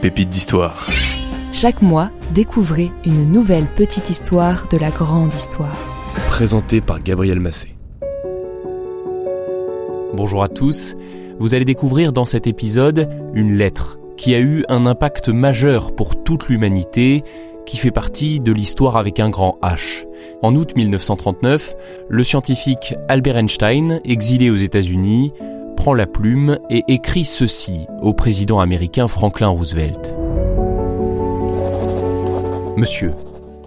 pépites d'histoire. Chaque mois, découvrez une nouvelle petite histoire de la grande histoire. Présentée par Gabriel Massé. Bonjour à tous. Vous allez découvrir dans cet épisode une lettre qui a eu un impact majeur pour toute l'humanité, qui fait partie de l'histoire avec un grand H. En août 1939, le scientifique Albert Einstein, exilé aux États-Unis, la plume et écrit ceci au président américain Franklin Roosevelt. Monsieur,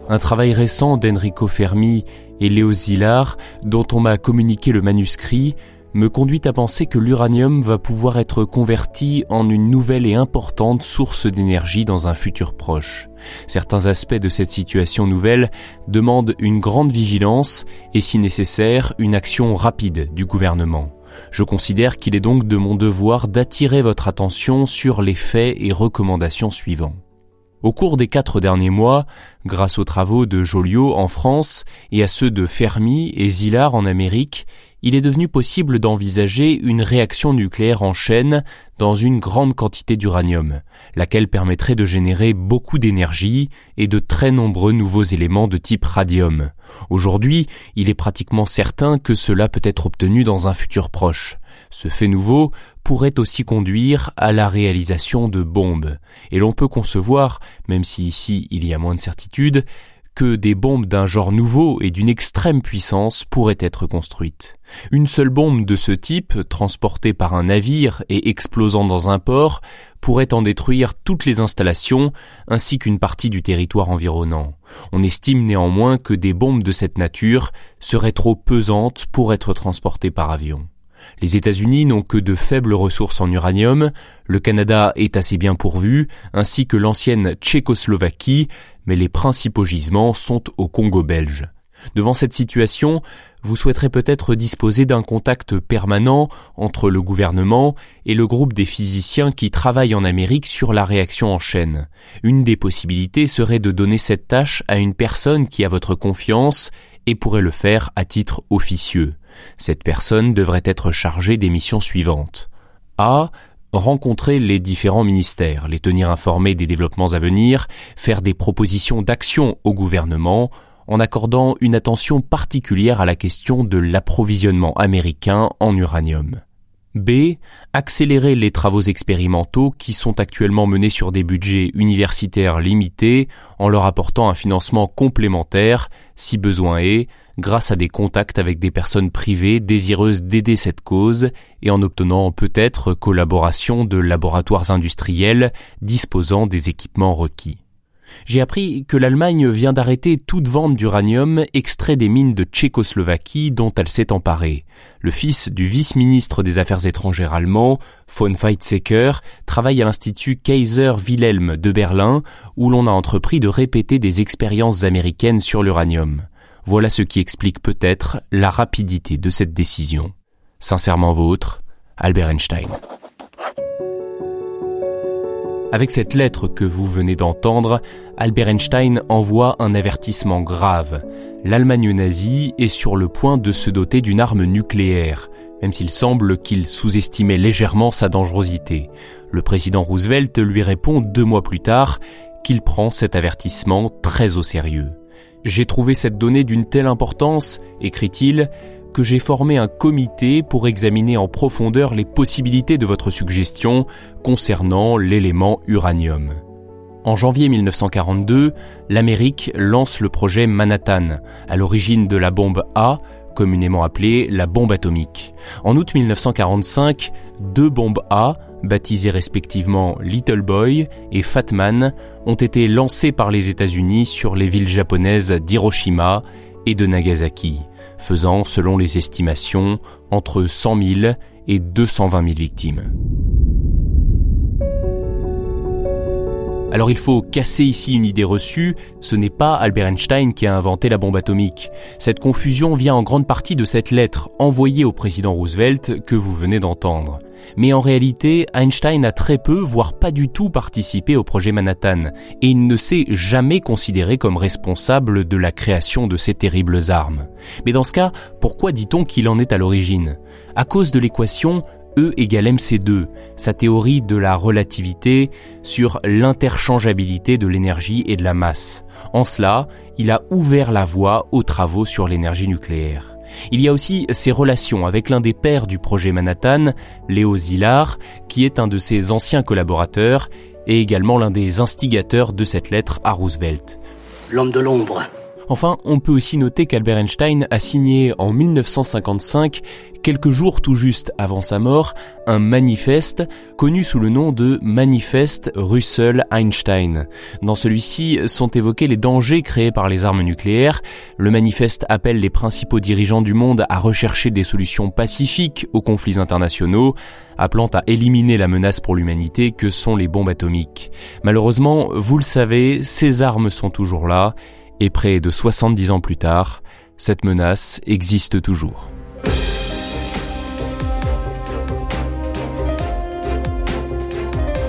un travail récent d'Enrico Fermi et Léo Szilard, dont on m'a communiqué le manuscrit, me conduit à penser que l'uranium va pouvoir être converti en une nouvelle et importante source d'énergie dans un futur proche. Certains aspects de cette situation nouvelle demandent une grande vigilance et si nécessaire une action rapide du gouvernement. Je considère qu'il est donc de mon devoir d'attirer votre attention sur les faits et recommandations suivants. Au cours des quatre derniers mois, grâce aux travaux de Joliot en France et à ceux de Fermi et Szilard en Amérique, il est devenu possible d'envisager une réaction nucléaire en chaîne dans une grande quantité d'uranium, laquelle permettrait de générer beaucoup d'énergie et de très nombreux nouveaux éléments de type radium. Aujourd'hui, il est pratiquement certain que cela peut être obtenu dans un futur proche. Ce fait nouveau pourrait aussi conduire à la réalisation de bombes, et l'on peut concevoir, même si ici il y a moins de certitude, des bombes d'un genre nouveau et d'une extrême puissance pourraient être construites. Une seule bombe de ce type, transportée par un navire et explosant dans un port, pourrait en détruire toutes les installations ainsi qu'une partie du territoire environnant. On estime néanmoins que des bombes de cette nature seraient trop pesantes pour être transportées par avion. Les États-Unis n'ont que de faibles ressources en uranium, le Canada est assez bien pourvu, ainsi que l'ancienne Tchécoslovaquie, mais les principaux gisements sont au Congo belge. Devant cette situation, vous souhaiterez peut-être disposer d'un contact permanent entre le gouvernement et le groupe des physiciens qui travaillent en Amérique sur la réaction en chaîne. Une des possibilités serait de donner cette tâche à une personne qui a votre confiance et pourrait le faire à titre officieux. Cette personne devrait être chargée des missions suivantes. A. Rencontrer les différents ministères, les tenir informés des développements à venir, faire des propositions d'action au gouvernement, en accordant une attention particulière à la question de l'approvisionnement américain en uranium. B. Accélérer les travaux expérimentaux qui sont actuellement menés sur des budgets universitaires limités en leur apportant un financement complémentaire, si besoin est, grâce à des contacts avec des personnes privées désireuses d'aider cette cause et en obtenant peut-être collaboration de laboratoires industriels disposant des équipements requis. J'ai appris que l'Allemagne vient d'arrêter toute vente d'uranium extrait des mines de Tchécoslovaquie dont elle s'est emparée. Le fils du vice-ministre des Affaires étrangères allemand, von Weizsäcker, travaille à l'Institut Kaiser Wilhelm de Berlin, où l'on a entrepris de répéter des expériences américaines sur l'uranium. Voilà ce qui explique peut-être la rapidité de cette décision. Sincèrement vôtre, Albert Einstein. Avec cette lettre que vous venez d'entendre, Albert Einstein envoie un avertissement grave. L'Allemagne nazie est sur le point de se doter d'une arme nucléaire, même s'il semble qu'il sous-estimait légèrement sa dangerosité. Le président Roosevelt lui répond deux mois plus tard qu'il prend cet avertissement très au sérieux. J'ai trouvé cette donnée d'une telle importance, écrit-il, que j'ai formé un comité pour examiner en profondeur les possibilités de votre suggestion concernant l'élément uranium. En janvier 1942, l'Amérique lance le projet Manhattan, à l'origine de la bombe A, communément appelée la bombe atomique. En août 1945, deux bombes A, baptisées respectivement Little Boy et Fat Man, ont été lancées par les États-Unis sur les villes japonaises d'Hiroshima et de Nagasaki faisant, selon les estimations, entre 100 000 et 220 000 victimes. Alors il faut casser ici une idée reçue, ce n'est pas Albert Einstein qui a inventé la bombe atomique. Cette confusion vient en grande partie de cette lettre envoyée au président Roosevelt que vous venez d'entendre. Mais en réalité, Einstein a très peu, voire pas du tout participé au projet Manhattan, et il ne s'est jamais considéré comme responsable de la création de ces terribles armes. Mais dans ce cas, pourquoi dit-on qu'il en est à l'origine? À cause de l'équation E égale mc2, sa théorie de la relativité sur l'interchangeabilité de l'énergie et de la masse. En cela, il a ouvert la voie aux travaux sur l'énergie nucléaire. Il y a aussi ses relations avec l'un des pères du projet Manhattan, Léo Szilard, qui est un de ses anciens collaborateurs et également l'un des instigateurs de cette lettre à Roosevelt. L'homme de l'ombre. Enfin, on peut aussi noter qu'Albert Einstein a signé en 1955, quelques jours tout juste avant sa mort, un manifeste connu sous le nom de Manifeste Russell-Einstein. Dans celui-ci sont évoqués les dangers créés par les armes nucléaires. Le manifeste appelle les principaux dirigeants du monde à rechercher des solutions pacifiques aux conflits internationaux, appelant à éliminer la menace pour l'humanité que sont les bombes atomiques. Malheureusement, vous le savez, ces armes sont toujours là et près de 70 ans plus tard, cette menace existe toujours.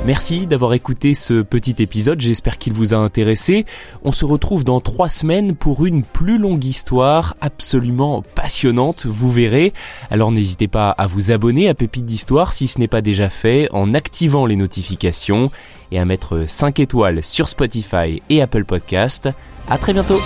Merci d'avoir écouté ce petit épisode, j'espère qu'il vous a intéressé. On se retrouve dans trois semaines pour une plus longue histoire absolument passionnante, vous verrez. Alors n'hésitez pas à vous abonner à Pépite d'Histoire si ce n'est pas déjà fait en activant les notifications et à mettre 5 étoiles sur Spotify et Apple Podcast. À très bientôt